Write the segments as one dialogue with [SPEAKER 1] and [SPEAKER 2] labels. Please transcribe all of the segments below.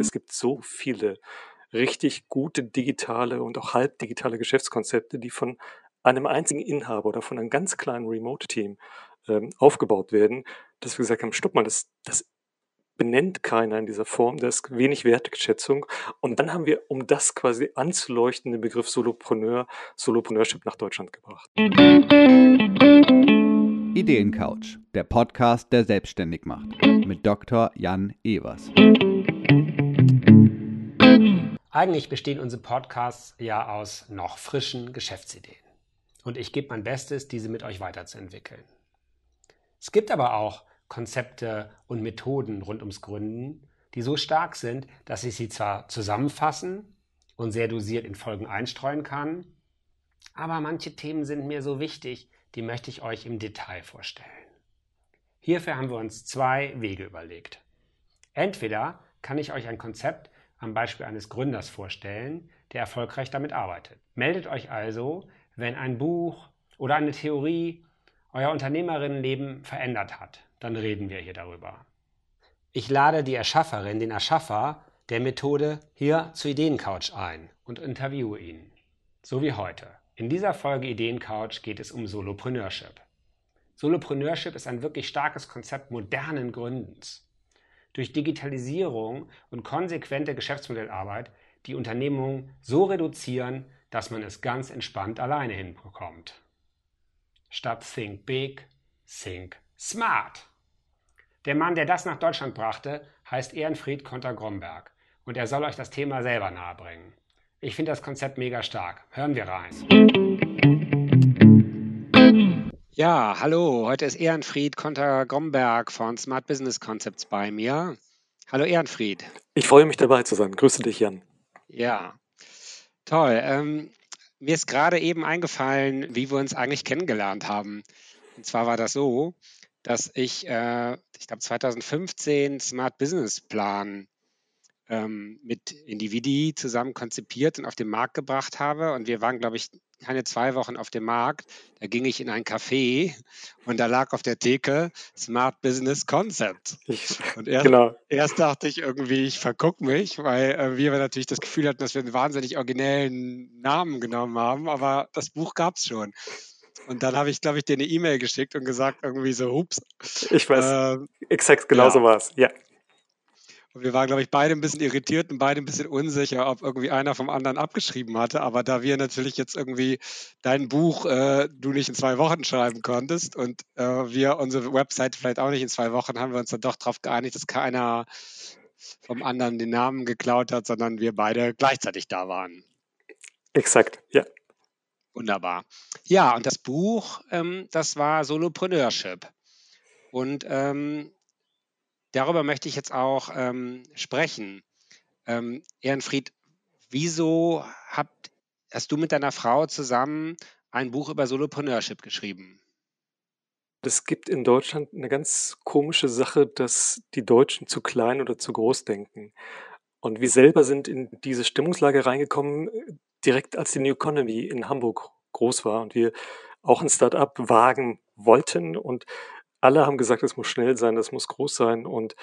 [SPEAKER 1] Es gibt so viele richtig gute digitale und auch halbdigitale Geschäftskonzepte, die von einem einzigen Inhaber oder von einem ganz kleinen Remote-Team ähm, aufgebaut werden, dass wir gesagt haben, stopp mal, das, das benennt keiner in dieser Form, da ist wenig Wertschätzung. Und dann haben wir, um das quasi anzuleuchten, den Begriff Solopreneur, Solopreneurship nach Deutschland gebracht.
[SPEAKER 2] Ideencouch, der Podcast, der selbstständig macht, mit Dr. Jan Evers.
[SPEAKER 3] Eigentlich bestehen unsere Podcasts ja aus noch frischen Geschäftsideen. Und ich gebe mein Bestes, diese mit euch weiterzuentwickeln. Es gibt aber auch Konzepte und Methoden rund ums Gründen, die so stark sind, dass ich sie zwar zusammenfassen und sehr dosiert in Folgen einstreuen kann, aber manche Themen sind mir so wichtig, die möchte ich euch im Detail vorstellen. Hierfür haben wir uns zwei Wege überlegt. Entweder kann ich euch ein Konzept am Beispiel eines Gründers vorstellen, der erfolgreich damit arbeitet. Meldet euch also, wenn ein Buch oder eine Theorie euer Unternehmerinnenleben verändert hat dann reden wir hier darüber. Ich lade die Erschafferin, den Erschaffer der Methode hier zu Ideencouch ein und interviewe ihn. So wie heute. In dieser Folge Ideencouch geht es um Solopreneurship. Solopreneurship ist ein wirklich starkes Konzept modernen Gründens. Durch Digitalisierung und konsequente Geschäftsmodellarbeit die Unternehmung so reduzieren, dass man es ganz entspannt alleine hinbekommt. Statt Think Big, Think Smart. Der Mann, der das nach Deutschland brachte, heißt Ehrenfried Konter-Gromberg und er soll euch das Thema selber nahebringen. Ich finde das Konzept mega stark. Hören wir rein. Ja, hallo, heute ist Ehrenfried Konter-Gromberg von Smart Business Concepts bei mir. Hallo Ehrenfried.
[SPEAKER 1] Ich freue mich dabei zu sein. Grüße dich, Jan.
[SPEAKER 3] Ja, toll. Ähm, mir ist gerade eben eingefallen, wie wir uns eigentlich kennengelernt haben. Und zwar war das so, dass ich, äh, ich glaube 2015 Smart Business Plan ähm, mit Individi zusammen konzipiert und auf den Markt gebracht habe. Und wir waren, glaube ich, keine zwei Wochen auf dem Markt. Da ging ich in ein Café und da lag auf der Theke Smart Business Concept. Und erst, genau. erst dachte ich irgendwie, ich vergucke mich, weil äh, wir natürlich das Gefühl hatten, dass wir einen wahnsinnig originellen Namen genommen haben, aber das Buch gab es schon. Und dann habe ich, glaube ich, dir eine E-Mail geschickt und gesagt, irgendwie so, hups.
[SPEAKER 1] Ich weiß, ähm, exakt genauso ja. war es, ja.
[SPEAKER 3] Und wir waren, glaube ich, beide ein bisschen irritiert und beide ein bisschen unsicher, ob irgendwie einer vom anderen abgeschrieben hatte. Aber da wir natürlich jetzt irgendwie dein Buch äh, du nicht in zwei Wochen schreiben konntest und äh, wir unsere Website vielleicht auch nicht in zwei Wochen, haben wir uns dann doch darauf geeinigt, dass keiner vom anderen den Namen geklaut hat, sondern wir beide gleichzeitig da waren.
[SPEAKER 1] Exakt, ja.
[SPEAKER 3] Wunderbar. Ja, und das Buch, ähm, das war Solopreneurship. Und ähm, darüber möchte ich jetzt auch ähm, sprechen. Ähm, Ehrenfried, wieso habt, hast du mit deiner Frau zusammen ein Buch über Solopreneurship geschrieben?
[SPEAKER 1] Es gibt in Deutschland eine ganz komische Sache, dass die Deutschen zu klein oder zu groß denken. Und wir selber sind in diese Stimmungslage reingekommen, direkt als die New Economy in Hamburg groß war und wir auch ein Start-up wagen wollten und alle haben gesagt, es muss schnell sein, das muss groß sein und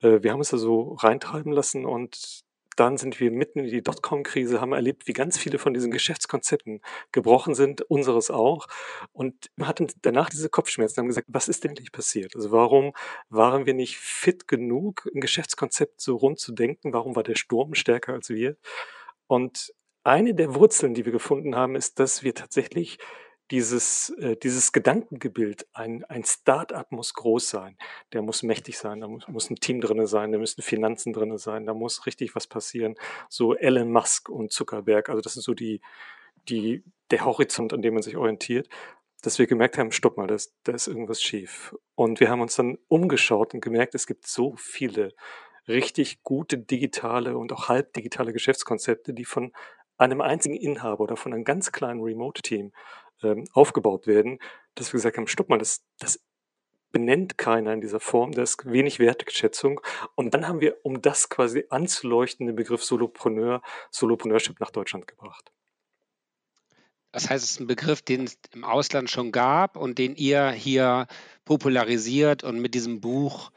[SPEAKER 1] äh, wir haben es da so reintreiben lassen und dann sind wir mitten in die Dotcom-Krise, haben erlebt, wie ganz viele von diesen Geschäftskonzepten gebrochen sind, unseres auch. Und hatten danach diese Kopfschmerzen, haben gesagt, was ist denn eigentlich passiert? Also warum waren wir nicht fit genug, ein Geschäftskonzept so rund zu denken? Warum war der Sturm stärker als wir? Und eine der Wurzeln, die wir gefunden haben, ist, dass wir tatsächlich dieses, äh, dieses Gedankengebild, ein, ein Start-up muss groß sein, der muss mächtig sein, da muss, muss ein Team drinne sein, da müssen Finanzen drinne sein, da muss richtig was passieren. So Elon Musk und Zuckerberg, also das ist so die, die, der Horizont, an dem man sich orientiert, dass wir gemerkt haben, stopp mal, da ist, da ist irgendwas schief. Und wir haben uns dann umgeschaut und gemerkt, es gibt so viele richtig gute digitale und auch halbdigitale Geschäftskonzepte, die von einem einzigen Inhaber oder von einem ganz kleinen Remote-Team ähm, aufgebaut werden, dass wir gesagt haben, stopp mal, das, das benennt keiner in dieser Form, da ist wenig Wertschätzung. Und dann haben wir, um das quasi anzuleuchten, den Begriff Solopreneur, Solopreneurship nach Deutschland gebracht.
[SPEAKER 3] Das heißt, es ist ein Begriff, den es im Ausland schon gab und den ihr hier popularisiert und mit diesem Buch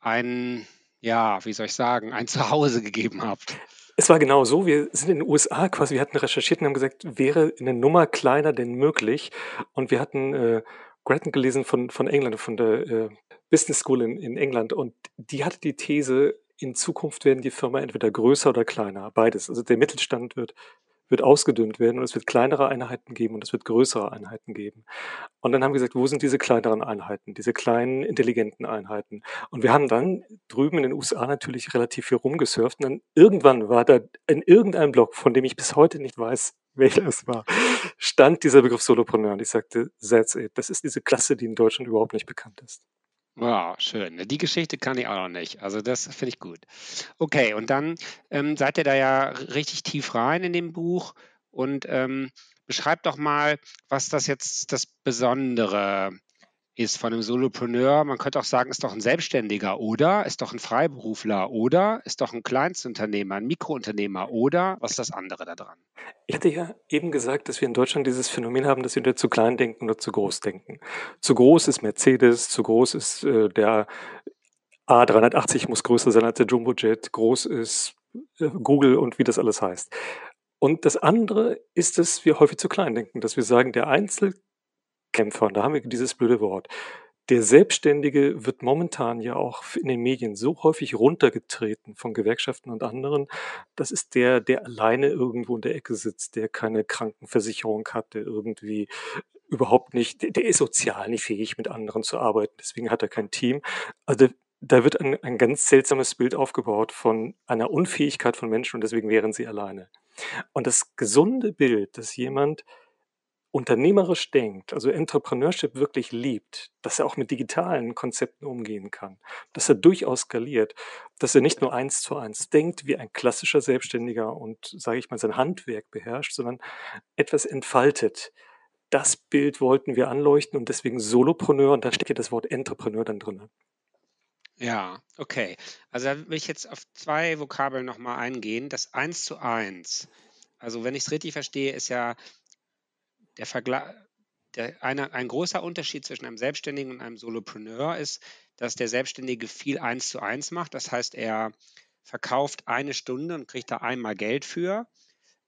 [SPEAKER 3] einen ja, wie soll ich sagen, ein Zuhause gegeben habt.
[SPEAKER 1] Es war genau so. Wir sind in den USA quasi, wir hatten recherchiert und haben gesagt, wäre eine Nummer kleiner denn möglich? Und wir hatten äh, Grattan gelesen von, von England, von der äh, Business School in, in England. Und die hatte die These, in Zukunft werden die Firma entweder größer oder kleiner, beides. Also der Mittelstand wird wird ausgedünnt werden und es wird kleinere Einheiten geben und es wird größere Einheiten geben. Und dann haben wir gesagt, wo sind diese kleineren Einheiten, diese kleinen, intelligenten Einheiten? Und wir haben dann drüben in den USA natürlich relativ viel rumgesurft und dann irgendwann war da in irgendeinem Blog, von dem ich bis heute nicht weiß, welcher es war, stand dieser Begriff Solopreneur und ich sagte, that's it. Das ist diese Klasse, die in Deutschland überhaupt nicht bekannt ist.
[SPEAKER 3] Wow, schön. Die Geschichte kann ich auch noch nicht. Also das finde ich gut. Okay, und dann ähm, seid ihr da ja richtig tief rein in dem Buch und ähm, beschreibt doch mal, was das jetzt das Besondere ist von einem Solopreneur. Man könnte auch sagen, ist doch ein Selbstständiger oder ist doch ein Freiberufler oder ist doch ein Kleinstunternehmer, ein Mikrounternehmer oder was ist das andere daran?
[SPEAKER 1] Ich hatte ja eben gesagt, dass wir in Deutschland dieses Phänomen haben, dass wir zu klein denken oder zu groß denken. Zu groß ist Mercedes, zu groß ist äh, der A380 muss größer sein als der Jumbojet, groß ist äh, Google und wie das alles heißt. Und das andere ist, dass wir häufig zu klein denken, dass wir sagen, der Einzel Kämpfer. Und da haben wir dieses blöde Wort. Der Selbstständige wird momentan ja auch in den Medien so häufig runtergetreten von Gewerkschaften und anderen. Das ist der, der alleine irgendwo in der Ecke sitzt, der keine Krankenversicherung hat, der irgendwie überhaupt nicht, der ist sozial nicht fähig, mit anderen zu arbeiten. Deswegen hat er kein Team. Also da wird ein, ein ganz seltsames Bild aufgebaut von einer Unfähigkeit von Menschen und deswegen wären sie alleine. Und das gesunde Bild, dass jemand unternehmerisch denkt, also Entrepreneurship wirklich liebt, dass er auch mit digitalen Konzepten umgehen kann, dass er durchaus skaliert, dass er nicht nur eins zu eins denkt wie ein klassischer Selbstständiger und, sage ich mal, sein Handwerk beherrscht, sondern etwas entfaltet. Das Bild wollten wir anleuchten und deswegen Solopreneur und da steckt ja das Wort Entrepreneur dann drin.
[SPEAKER 3] Ja, okay. Also da will ich jetzt auf zwei Vokabeln nochmal eingehen. Das Eins zu eins. Also wenn ich es richtig verstehe, ist ja der Vergleich, der, eine, ein großer Unterschied zwischen einem Selbstständigen und einem Solopreneur ist, dass der Selbstständige viel eins zu eins macht. Das heißt, er verkauft eine Stunde und kriegt da einmal Geld für.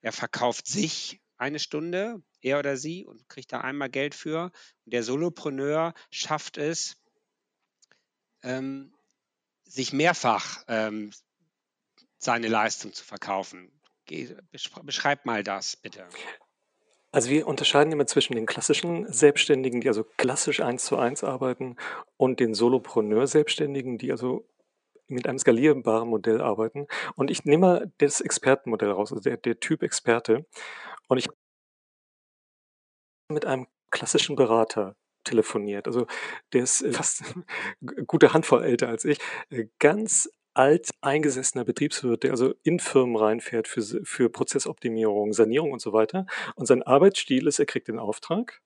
[SPEAKER 3] Er verkauft sich eine Stunde, er oder sie, und kriegt da einmal Geld für. Und der Solopreneur schafft es, ähm, sich mehrfach ähm, seine Leistung zu verkaufen. Beschreib mal das bitte.
[SPEAKER 1] Also wir unterscheiden immer zwischen den klassischen Selbstständigen, die also klassisch eins zu eins arbeiten, und den Solopreneur-Selbstständigen, die also mit einem skalierbaren Modell arbeiten. Und ich nehme mal das Expertenmodell raus, also der, der Typ Experte. Und ich mit einem klassischen Berater telefoniert. Also der ist fast eine gute Handvoll älter als ich. Ganz alteingesessener Betriebswirt, der also in Firmen reinfährt für, für Prozessoptimierung, Sanierung und so weiter. Und sein Arbeitsstil ist, er kriegt den Auftrag.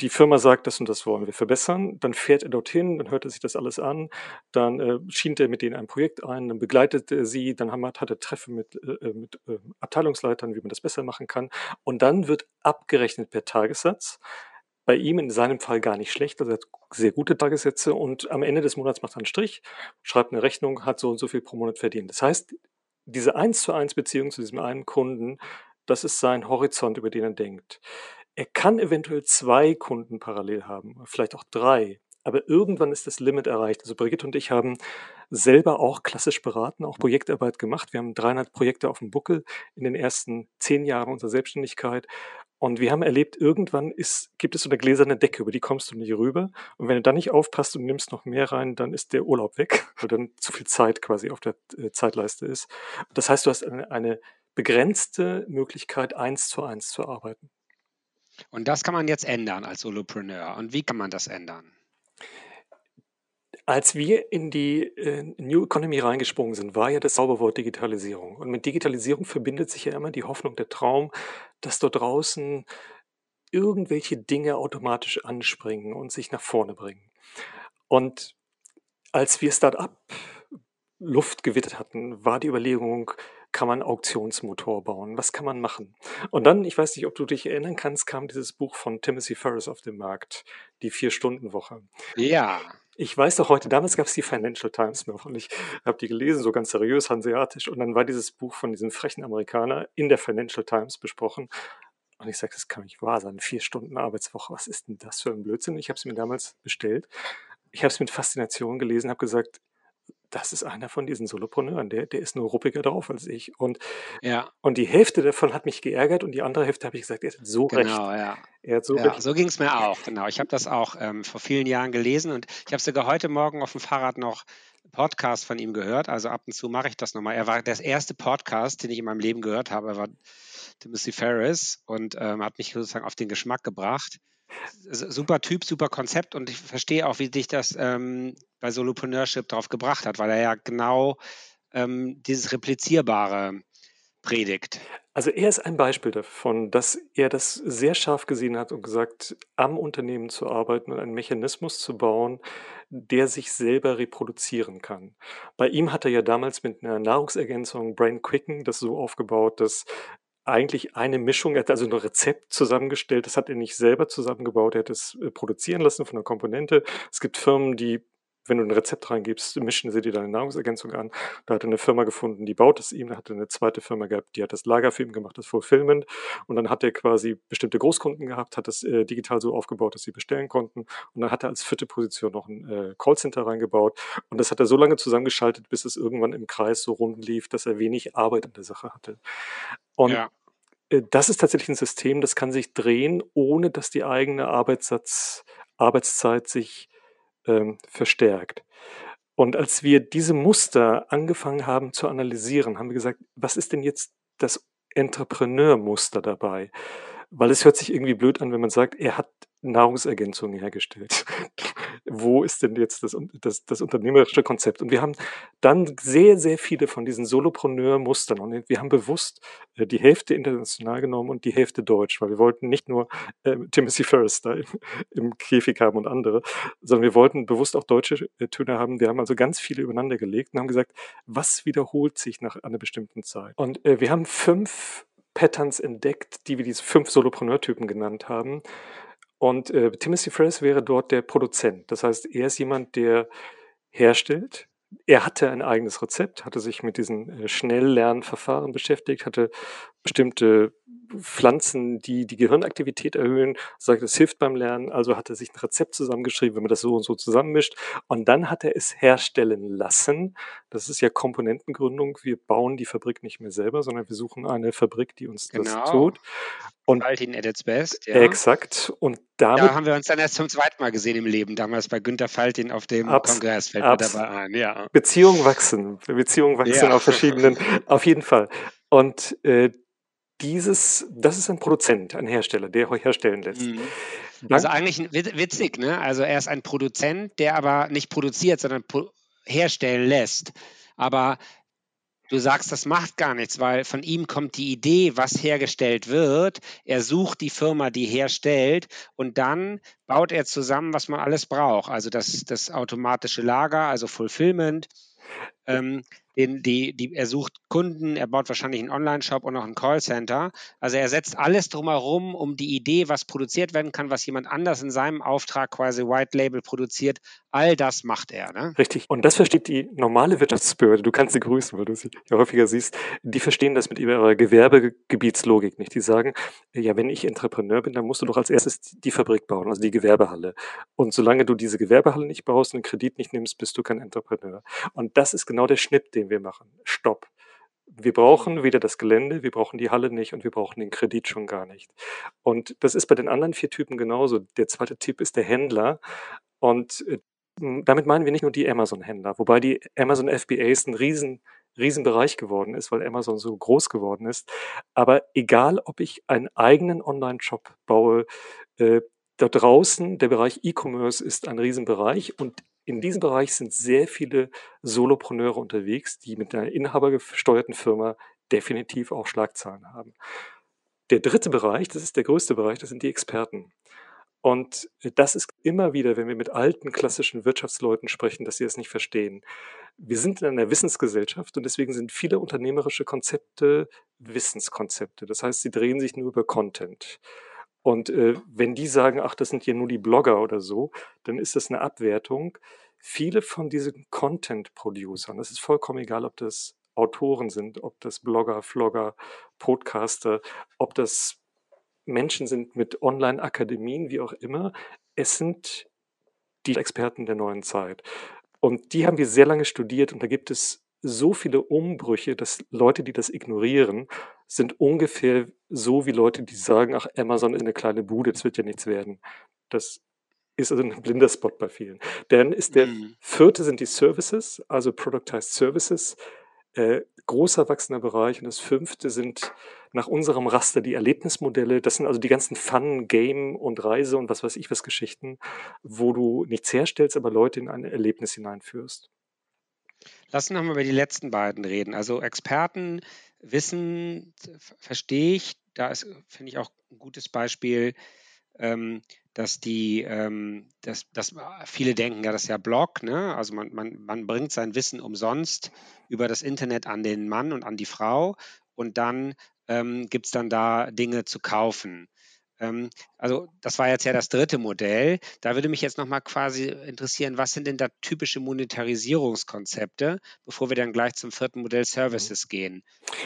[SPEAKER 1] Die Firma sagt, das und das wollen wir verbessern. Dann fährt er dorthin, dann hört er sich das alles an, dann äh, schient er mit denen ein Projekt ein, dann begleitet er sie, dann hat, hat er Treffen mit, äh, äh, mit äh, Abteilungsleitern, wie man das besser machen kann. Und dann wird abgerechnet per Tagessatz bei ihm in seinem Fall gar nicht schlecht. Also er hat sehr gute Tagessätze und am Ende des Monats macht er einen Strich, schreibt eine Rechnung, hat so und so viel pro Monat verdient. Das heißt, diese eins zu eins Beziehung zu diesem einen Kunden, das ist sein Horizont, über den er denkt. Er kann eventuell zwei Kunden parallel haben, vielleicht auch drei. Aber irgendwann ist das Limit erreicht. Also Brigitte und ich haben selber auch klassisch beraten, auch Projektarbeit gemacht. Wir haben 300 Projekte auf dem Buckel in den ersten zehn Jahren unserer Selbstständigkeit und wir haben erlebt, irgendwann ist, gibt es so eine gläserne Decke, über die kommst du nicht rüber. Und wenn du dann nicht aufpasst und nimmst noch mehr rein, dann ist der Urlaub weg, weil dann zu viel Zeit quasi auf der äh, Zeitleiste ist. Das heißt, du hast eine, eine begrenzte Möglichkeit, eins zu eins zu arbeiten.
[SPEAKER 3] Und das kann man jetzt ändern als Solopreneur. Und wie kann man das ändern?
[SPEAKER 1] Als wir in die äh, New Economy reingesprungen sind, war ja das Zauberwort Digitalisierung. Und mit Digitalisierung verbindet sich ja immer die Hoffnung, der Traum, dass dort draußen irgendwelche Dinge automatisch anspringen und sich nach vorne bringen. Und als wir Start-up Luft gewittert hatten, war die Überlegung, kann man Auktionsmotor bauen? Was kann man machen? Und dann, ich weiß nicht, ob du dich erinnern kannst, kam dieses Buch von Timothy Ferris auf den Markt, die Vier-Stunden-Woche.
[SPEAKER 3] Ja.
[SPEAKER 1] Ich weiß doch heute, damals gab es die Financial Times noch und ich habe die gelesen, so ganz seriös, hanseatisch. Und dann war dieses Buch von diesem frechen Amerikaner in der Financial Times besprochen. Und ich sage, das kann nicht wahr sein. Vier Stunden Arbeitswoche, was ist denn das für ein Blödsinn? Ich habe es mir damals bestellt. Ich habe es mit Faszination gelesen, habe gesagt, das ist einer von diesen Solopreneuren, der, der ist nur ruppiger drauf als ich. Und,
[SPEAKER 3] ja.
[SPEAKER 1] und die Hälfte davon hat mich geärgert und die andere Hälfte habe ich gesagt, er hat so
[SPEAKER 3] genau,
[SPEAKER 1] recht.
[SPEAKER 3] Ja.
[SPEAKER 1] Er hat so
[SPEAKER 3] ja,
[SPEAKER 1] recht.
[SPEAKER 3] So ging es mir auch, genau. Ich habe das auch ähm, vor vielen Jahren gelesen und ich habe sogar heute Morgen auf dem Fahrrad noch Podcast von ihm gehört. Also ab und zu mache ich das nochmal. Er war das erste Podcast, den ich in meinem Leben gehört habe. Er war Timothy Ferris und ähm, hat mich sozusagen auf den Geschmack gebracht. Super Typ, super Konzept und ich verstehe auch, wie dich das ähm, bei Solopreneurship drauf gebracht hat, weil er ja genau ähm, dieses Replizierbare predigt.
[SPEAKER 1] Also er ist ein Beispiel davon, dass er das sehr scharf gesehen hat und gesagt, am Unternehmen zu arbeiten und einen Mechanismus zu bauen, der sich selber reproduzieren kann. Bei ihm hat er ja damals mit einer Nahrungsergänzung Brain Quicken das so aufgebaut, dass eigentlich eine Mischung, er hat also ein Rezept zusammengestellt, das hat er nicht selber zusammengebaut, er hat es äh, produzieren lassen von einer Komponente. Es gibt Firmen, die wenn du ein Rezept reingibst, mischen sie dir deine Nahrungsergänzung an. Da hat er eine Firma gefunden, die baut es ihm. Da hat er eine zweite Firma gehabt, die hat das Lager für ihn gemacht, das Fulfillment. Und dann hat er quasi bestimmte Großkunden gehabt, hat das äh, digital so aufgebaut, dass sie bestellen konnten. Und dann hat er als vierte Position noch ein äh, Callcenter reingebaut. Und das hat er so lange zusammengeschaltet, bis es irgendwann im Kreis so rund lief, dass er wenig Arbeit an der Sache hatte. Und ja das ist tatsächlich ein System, das kann sich drehen, ohne dass die eigene Arbeitssatz, Arbeitszeit sich ähm, verstärkt. Und als wir diese Muster angefangen haben zu analysieren, haben wir gesagt, was ist denn jetzt das Entrepreneur-Muster dabei? Weil es hört sich irgendwie blöd an, wenn man sagt, er hat Nahrungsergänzungen hergestellt. Wo ist denn jetzt das, das, das unternehmerische Konzept? Und wir haben dann sehr, sehr viele von diesen Solopreneur-Mustern und wir haben bewusst äh, die Hälfte international genommen und die Hälfte deutsch, weil wir wollten nicht nur äh, Timothy Ferris da im, im, Käfig haben und andere, sondern wir wollten bewusst auch deutsche äh, Töne haben. Wir haben also ganz viele übereinander gelegt und haben gesagt, was wiederholt sich nach einer bestimmten Zeit? Und äh, wir haben fünf Patterns entdeckt, die wir diese fünf Solopreneur-Typen genannt haben. Und äh, Timothy Ferris wäre dort der Produzent. Das heißt, er ist jemand, der herstellt. Er hatte ein eigenes Rezept, hatte sich mit diesen äh, Schnelllernverfahren beschäftigt, hatte bestimmte Pflanzen, die die Gehirnaktivität erhöhen, sagt, es hilft beim Lernen. Also hat er sich ein Rezept zusammengeschrieben, wenn man das so und so zusammenmischt. Und dann hat er es herstellen lassen. Das ist ja Komponentengründung. Wir bauen die Fabrik nicht mehr selber, sondern wir suchen eine Fabrik, die uns genau. das tut.
[SPEAKER 3] Und Altin at its best.
[SPEAKER 1] Ja. Exakt. Und damit.
[SPEAKER 3] Da haben wir uns dann erst zum zweiten Mal gesehen im Leben, damals bei Günter Faltin auf dem abs, Kongress, fällt abs, mir dabei ein. Ja.
[SPEAKER 1] Beziehungen wachsen. Beziehungen wachsen ja. auf verschiedenen, auf jeden Fall. Und äh, dieses, das ist ein Produzent, ein Hersteller, der euch herstellen lässt. Mhm.
[SPEAKER 3] Also eigentlich witzig, ne? Also er ist ein Produzent, der aber nicht produziert, sondern herstellen lässt. Aber du sagst, das macht gar nichts, weil von ihm kommt die Idee, was hergestellt wird. Er sucht die Firma, die herstellt und dann baut er zusammen, was man alles braucht. Also das, das automatische Lager, also Fulfillment. Ähm, den, die, die, er sucht Kunden, er baut wahrscheinlich einen Online-Shop und noch ein Callcenter. Also er setzt alles drumherum, um die Idee, was produziert werden kann, was jemand anders in seinem Auftrag quasi White Label produziert, all das macht er. Ne?
[SPEAKER 1] Richtig. Und das versteht die normale Wirtschaftsbehörde. Du kannst sie grüßen, weil du sie ja häufiger siehst. Die verstehen das mit ihrer Gewerbegebietslogik nicht. Die sagen, ja, wenn ich Entrepreneur bin, dann musst du doch als erstes die Fabrik bauen, also die Gewerbehalle. Und solange du diese Gewerbehalle nicht baust und einen Kredit nicht nimmst, bist du kein Entrepreneur. Und das ist genau der Schnitt, den wir machen. Stopp. Wir brauchen weder das Gelände, wir brauchen die Halle nicht und wir brauchen den Kredit schon gar nicht. Und das ist bei den anderen vier Typen genauso. Der zweite Typ ist der Händler. Und äh, damit meinen wir nicht nur die Amazon-Händler, wobei die Amazon FBAs ein riesen, riesen Bereich geworden ist, weil Amazon so groß geworden ist. Aber egal, ob ich einen eigenen Online-Shop baue, äh, da draußen, der Bereich E-Commerce ist ein Riesenbereich und in diesem Bereich sind sehr viele Solopreneure unterwegs, die mit einer inhabergesteuerten Firma definitiv auch Schlagzahlen haben. Der dritte Bereich, das ist der größte Bereich, das sind die Experten. Und das ist immer wieder, wenn wir mit alten klassischen Wirtschaftsleuten sprechen, dass sie es nicht verstehen. Wir sind in einer Wissensgesellschaft und deswegen sind viele unternehmerische Konzepte Wissenskonzepte. Das heißt, sie drehen sich nur über Content. Und äh, wenn die sagen, ach, das sind hier nur die Blogger oder so, dann ist das eine Abwertung. Viele von diesen Content-Producern, das ist vollkommen egal, ob das Autoren sind, ob das Blogger, Vlogger, Podcaster, ob das Menschen sind mit Online-Akademien, wie auch immer. Es sind die Experten der neuen Zeit. Und die haben wir sehr lange studiert und da gibt es so viele Umbrüche, dass Leute, die das ignorieren, sind ungefähr so wie Leute, die sagen, ach, Amazon ist eine kleine Bude, das wird ja nichts werden. Das ist also ein blinder Spot bei vielen. Dann ist der mhm. vierte sind die Services, also Productized Services äh, großer wachsender Bereich. Und das fünfte sind nach unserem Raster die Erlebnismodelle. Das sind also die ganzen Fun, Game und Reise und was weiß ich was Geschichten, wo du nichts herstellst, aber Leute in ein Erlebnis hineinführst.
[SPEAKER 3] Lass uns nochmal über die letzten beiden reden. Also Experten, Wissen, verstehe ich. Da ist, finde ich, auch ein gutes Beispiel ähm, dass die, ähm, dass, dass viele denken, ja, das ist ja Blog, ne? Also man, man, man bringt sein Wissen umsonst über das Internet an den Mann und an die Frau und dann ähm, gibt es dann da Dinge zu kaufen. Ähm, also das war jetzt ja das dritte Modell. Da würde mich jetzt nochmal quasi interessieren, was sind denn da typische Monetarisierungskonzepte, bevor wir dann gleich zum vierten Modell Services gehen?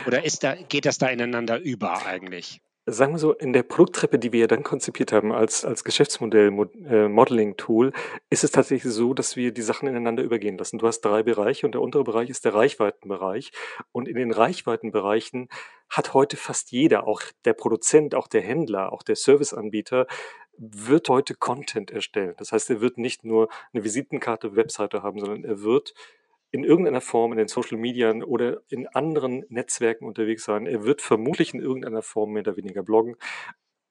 [SPEAKER 3] Oder ist da, geht das da ineinander über eigentlich?
[SPEAKER 1] Sagen wir so, in der Produkttreppe, die wir ja dann konzipiert haben als, als Geschäftsmodell, äh, Modeling-Tool, ist es tatsächlich so, dass wir die Sachen ineinander übergehen lassen. Du hast drei Bereiche und der untere Bereich ist der Reichweitenbereich. Und in den Reichweitenbereichen hat heute fast jeder, auch der Produzent, auch der Händler, auch der Serviceanbieter, wird heute Content erstellen. Das heißt, er wird nicht nur eine Visitenkarte, Webseite haben, sondern er wird in irgendeiner Form in den Social Media oder in anderen Netzwerken unterwegs sein. Er wird vermutlich in irgendeiner Form mehr oder weniger bloggen,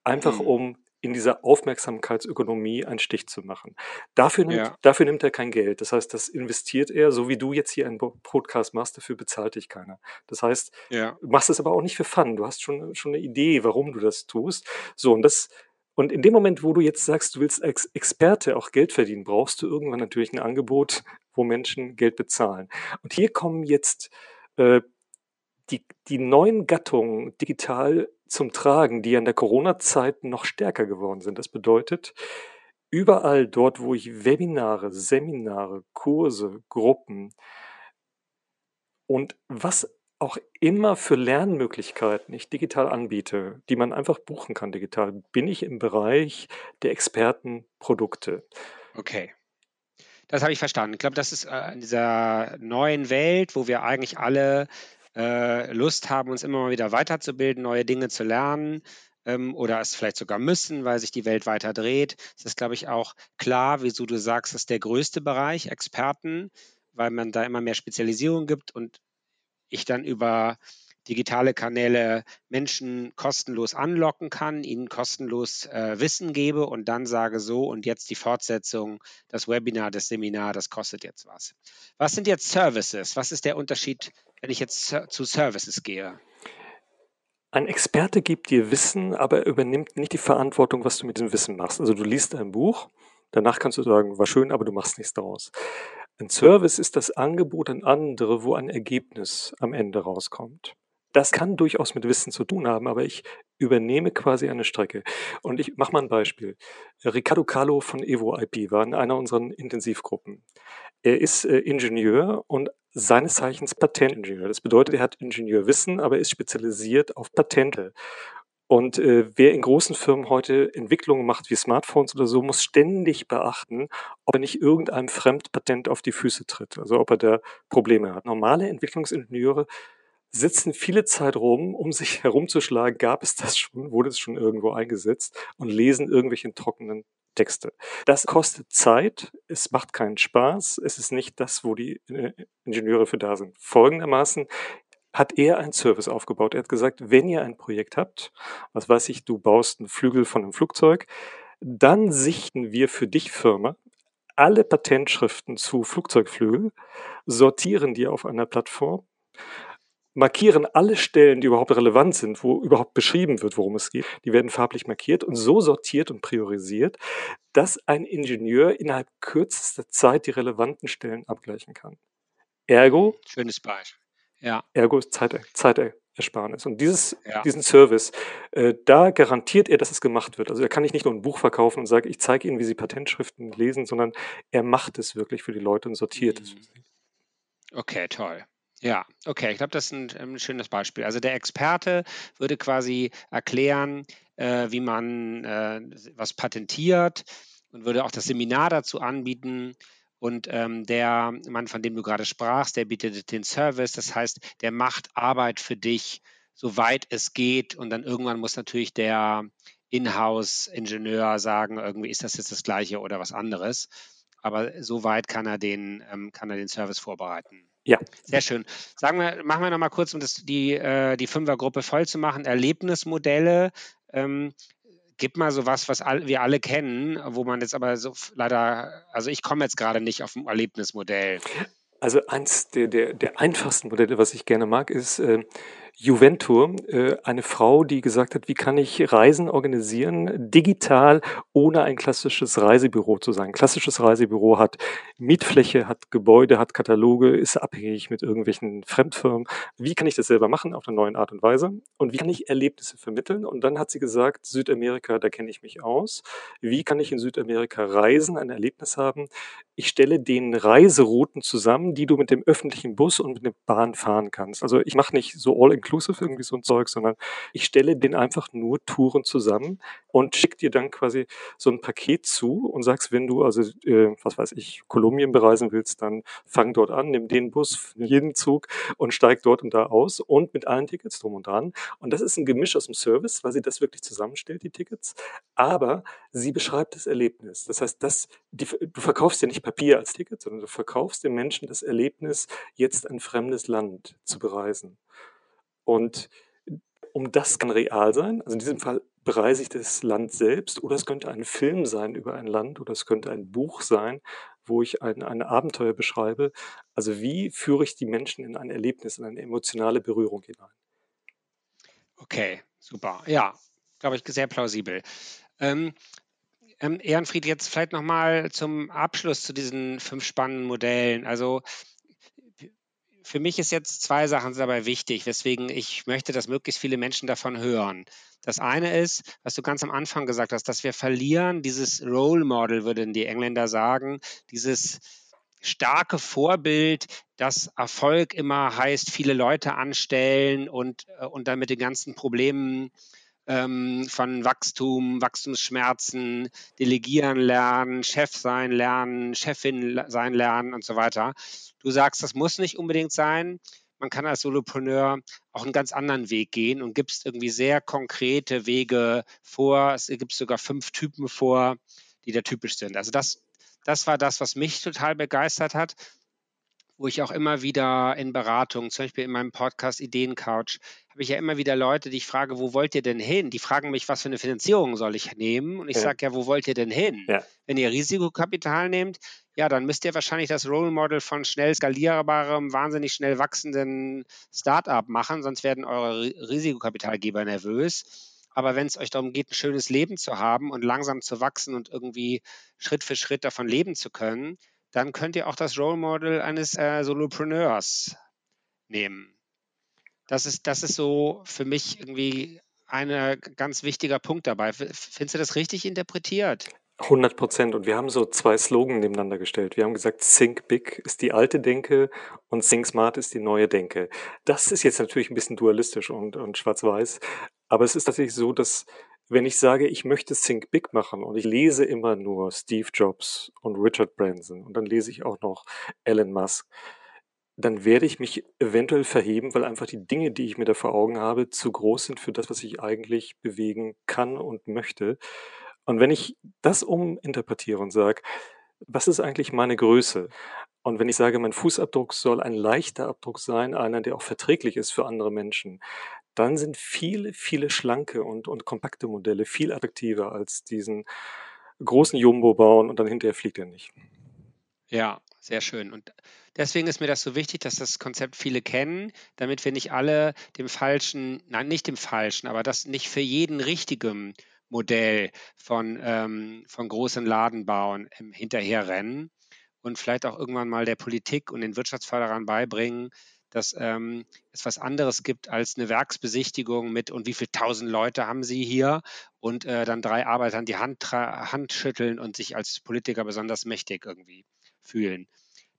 [SPEAKER 1] einfach mhm. um in dieser Aufmerksamkeitsökonomie einen Stich zu machen. Dafür nimmt, ja. dafür nimmt er kein Geld. Das heißt, das investiert er, so wie du jetzt hier einen Podcast machst, dafür bezahlt dich keiner. Das heißt, ja. du machst es aber auch nicht für Fun. Du hast schon, schon eine Idee, warum du das tust. So, und das, und in dem Moment, wo du jetzt sagst, du willst als Experte auch Geld verdienen, brauchst du irgendwann natürlich ein Angebot, wo Menschen Geld bezahlen. Und hier kommen jetzt äh, die, die neuen Gattungen digital zum Tragen, die an der Corona-Zeit noch stärker geworden sind. Das bedeutet, überall dort, wo ich Webinare, Seminare, Kurse, Gruppen und was auch immer für Lernmöglichkeiten ich digital anbiete, die man einfach buchen kann digital, bin ich im Bereich der Expertenprodukte.
[SPEAKER 3] Okay. Das habe ich verstanden. Ich glaube, das ist äh, in dieser neuen Welt, wo wir eigentlich alle äh, Lust haben, uns immer mal wieder weiterzubilden, neue Dinge zu lernen ähm, oder es vielleicht sogar müssen, weil sich die Welt weiter dreht. Es ist, glaube ich, auch klar, wieso du sagst, das ist der größte Bereich, Experten, weil man da immer mehr Spezialisierung gibt und ich dann über digitale Kanäle Menschen kostenlos anlocken kann, ihnen kostenlos äh, Wissen gebe und dann sage so und jetzt die Fortsetzung, das Webinar, das Seminar, das kostet jetzt was. Was sind jetzt Services? Was ist der Unterschied, wenn ich jetzt zu Services gehe?
[SPEAKER 1] Ein Experte gibt dir Wissen, aber er übernimmt nicht die Verantwortung, was du mit dem Wissen machst. Also du liest ein Buch, danach kannst du sagen, war schön, aber du machst nichts daraus. Ein Service ist das Angebot an andere, wo ein Ergebnis am Ende rauskommt. Das kann durchaus mit Wissen zu tun haben, aber ich übernehme quasi eine Strecke. Und ich mache mal ein Beispiel. Ricardo Carlo von Evo IP war in einer unserer Intensivgruppen. Er ist äh, Ingenieur und seines Zeichens Patentingenieur. Das bedeutet, er hat Ingenieurwissen, aber ist spezialisiert auf Patente. Und äh, wer in großen Firmen heute Entwicklungen macht wie Smartphones oder so, muss ständig beachten, ob er nicht irgendeinem Fremdpatent auf die Füße tritt, also ob er da Probleme hat. Normale Entwicklungsingenieure sitzen viele Zeit rum, um sich herumzuschlagen, gab es das schon, wurde es schon irgendwo eingesetzt? Und lesen irgendwelche trockenen Texte. Das kostet Zeit, es macht keinen Spaß, es ist nicht das, wo die äh, Ingenieure für da sind. Folgendermaßen. Hat er einen Service aufgebaut. Er hat gesagt, wenn ihr ein Projekt habt, was weiß ich, du baust einen Flügel von einem Flugzeug, dann sichten wir für dich Firma. Alle Patentschriften zu Flugzeugflügel, sortieren die auf einer Plattform markieren alle Stellen, die überhaupt relevant sind, wo überhaupt beschrieben wird, worum es geht. Die werden farblich markiert und so sortiert und priorisiert, dass ein Ingenieur innerhalb kürzester Zeit die relevanten Stellen abgleichen kann. Ergo.
[SPEAKER 3] Schönes Beispiel. Ja.
[SPEAKER 1] Ergo ist Zeit, Zeitersparnis. Und dieses, ja. diesen Service, äh, da garantiert er, dass es gemacht wird. Also er kann nicht nur ein Buch verkaufen und sagen, ich zeige Ihnen, wie Sie Patentschriften lesen, sondern er macht es wirklich für die Leute und sortiert mhm. es für sie.
[SPEAKER 3] Okay, toll. Ja, okay, ich glaube, das ist ein, ein, schönes Beispiel. Also der Experte würde quasi erklären, äh, wie man äh, was patentiert und würde auch das Seminar dazu anbieten. Und ähm, der Mann, von dem du gerade sprachst, der bietet den Service. Das heißt, der macht Arbeit für dich, soweit es geht. Und dann irgendwann muss natürlich der Inhouse-Ingenieur sagen, irgendwie ist das jetzt das Gleiche oder was anderes. Aber soweit kann er den, ähm, kann er den Service vorbereiten.
[SPEAKER 1] Ja.
[SPEAKER 3] Sehr schön. Sagen wir, machen wir nochmal kurz, um das, die, äh, die Fünfergruppe voll zu machen. Erlebnismodelle. Ähm, gib mal so was, was all, wir alle kennen, wo man jetzt aber so leider, also ich komme jetzt gerade nicht auf ein Erlebnismodell.
[SPEAKER 1] Also eins der, der, der einfachsten Modelle, was ich gerne mag, ist äh, Juventur, äh, eine Frau, die gesagt hat, wie kann ich Reisen organisieren, digital, ohne ein klassisches Reisebüro zu sein. klassisches Reisebüro hat Mietfläche, hat Gebäude, hat Kataloge, ist abhängig mit irgendwelchen Fremdfirmen. Wie kann ich das selber machen auf eine neue Art und Weise? Und wie kann ich Erlebnisse vermitteln? Und dann hat sie gesagt, Südamerika, da kenne ich mich aus. Wie kann ich in Südamerika reisen, ein Erlebnis haben? Ich stelle den Reiserouten zusammen, die du mit dem öffentlichen Bus und mit der Bahn fahren kannst. Also ich mache nicht so all inclusive irgendwie so ein Zeug, sondern ich stelle den einfach nur Touren zusammen und schicke dir dann quasi so ein Paket zu und sagst, wenn du also, äh, was weiß ich, Kolumbien bereisen willst, dann fang dort an, nimm den Bus, jeden Zug und steig dort und da aus und mit allen Tickets drum und dran. Und das ist ein Gemisch aus dem Service, weil sie das wirklich zusammenstellt, die Tickets. Aber sie beschreibt das Erlebnis. Das heißt, das, die, du verkaufst ja nicht Papier als Ticket, sondern du verkaufst den Menschen das Erlebnis, jetzt ein fremdes Land zu bereisen. Und um das kann real sein, also in diesem Fall bereise ich das Land selbst oder es könnte ein Film sein über ein Land oder es könnte ein Buch sein, wo ich ein, ein Abenteuer beschreibe. Also wie führe ich die Menschen in ein Erlebnis, in eine emotionale Berührung hinein?
[SPEAKER 3] Okay, super. Ja, glaube ich, sehr plausibel. Ähm, ähm, Ehrenfried, jetzt vielleicht nochmal zum Abschluss zu diesen fünf spannenden Modellen. Also für mich ist jetzt zwei Sachen dabei wichtig, weswegen ich möchte, dass möglichst viele Menschen davon hören. Das eine ist, was du ganz am Anfang gesagt hast, dass wir verlieren dieses Role Model, würden die Engländer sagen, dieses starke Vorbild, dass Erfolg immer heißt, viele Leute anstellen und, äh, und dann mit den ganzen Problemen ähm, von Wachstum, Wachstumsschmerzen, delegieren lernen, Chef sein lernen, Chefin sein lernen und so weiter. Du sagst, das muss nicht unbedingt sein. Man kann als Solopreneur auch einen ganz anderen Weg gehen und gibst irgendwie sehr konkrete Wege vor. Es gibt sogar fünf Typen vor, die da typisch sind. Also das, das war das, was mich total begeistert hat wo ich auch immer wieder in Beratungen, zum Beispiel in meinem Podcast Ideencouch, habe ich ja immer wieder Leute, die ich frage, wo wollt ihr denn hin? Die fragen mich, was für eine Finanzierung soll ich nehmen? Und ich ja. sage ja, wo wollt ihr denn hin? Ja. Wenn ihr Risikokapital nehmt, ja, dann müsst ihr wahrscheinlich das Role Model von schnell skalierbarem, wahnsinnig schnell wachsenden Startup machen, sonst werden eure Risikokapitalgeber nervös. Aber wenn es euch darum geht, ein schönes Leben zu haben und langsam zu wachsen und irgendwie Schritt für Schritt davon leben zu können, dann könnt ihr auch das Role Model eines äh, Solopreneurs nehmen. Das ist, das ist so für mich irgendwie ein ganz wichtiger Punkt dabei. Findest du das richtig interpretiert?
[SPEAKER 1] 100 Prozent. Und wir haben so zwei Slogan nebeneinander gestellt. Wir haben gesagt, Think Big ist die alte Denke und Think Smart ist die neue Denke. Das ist jetzt natürlich ein bisschen dualistisch und, und schwarz-weiß. Aber es ist tatsächlich so, dass wenn ich sage, ich möchte Think Big machen und ich lese immer nur Steve Jobs und Richard Branson und dann lese ich auch noch Elon Musk, dann werde ich mich eventuell verheben, weil einfach die Dinge, die ich mir da vor Augen habe, zu groß sind für das, was ich eigentlich bewegen kann und möchte. Und wenn ich das uminterpretiere und sage, was ist eigentlich meine Größe? Und wenn ich sage, mein Fußabdruck soll ein leichter Abdruck sein, einer, der auch verträglich ist für andere Menschen, dann sind viele, viele schlanke und, und kompakte Modelle viel attraktiver als diesen großen Jumbo bauen und dann hinterher fliegt er nicht.
[SPEAKER 3] Ja, sehr schön. Und deswegen ist mir das so wichtig, dass das Konzept viele kennen, damit wir nicht alle dem falschen, nein, nicht dem falschen, aber das nicht für jeden richtigen Modell von, ähm, von großen Ladenbauen ähm, hinterherrennen und vielleicht auch irgendwann mal der Politik und den Wirtschaftsförderern beibringen, dass ähm, es was anderes gibt als eine Werksbesichtigung mit und wie viele tausend Leute haben Sie hier und äh, dann drei Arbeitern die Hand, Hand schütteln und sich als Politiker besonders mächtig irgendwie fühlen.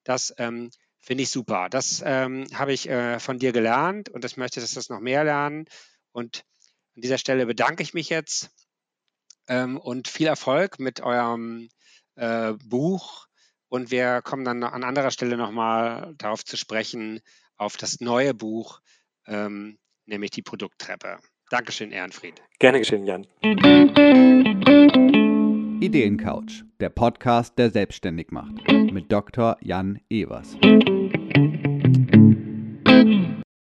[SPEAKER 3] Das ähm, finde ich super. Das ähm, habe ich äh, von dir gelernt und ich möchte, dass das noch mehr lernen. Und an dieser Stelle bedanke ich mich jetzt ähm, und viel Erfolg mit eurem äh, Buch. Und wir kommen dann an anderer Stelle nochmal darauf zu sprechen, auf das neue Buch, ähm, nämlich die Produkttreppe. Dankeschön, Ehrenfried.
[SPEAKER 1] Gerne geschehen, Jan.
[SPEAKER 2] Ideencouch, der Podcast, der selbstständig macht, mit Dr. Jan Evers.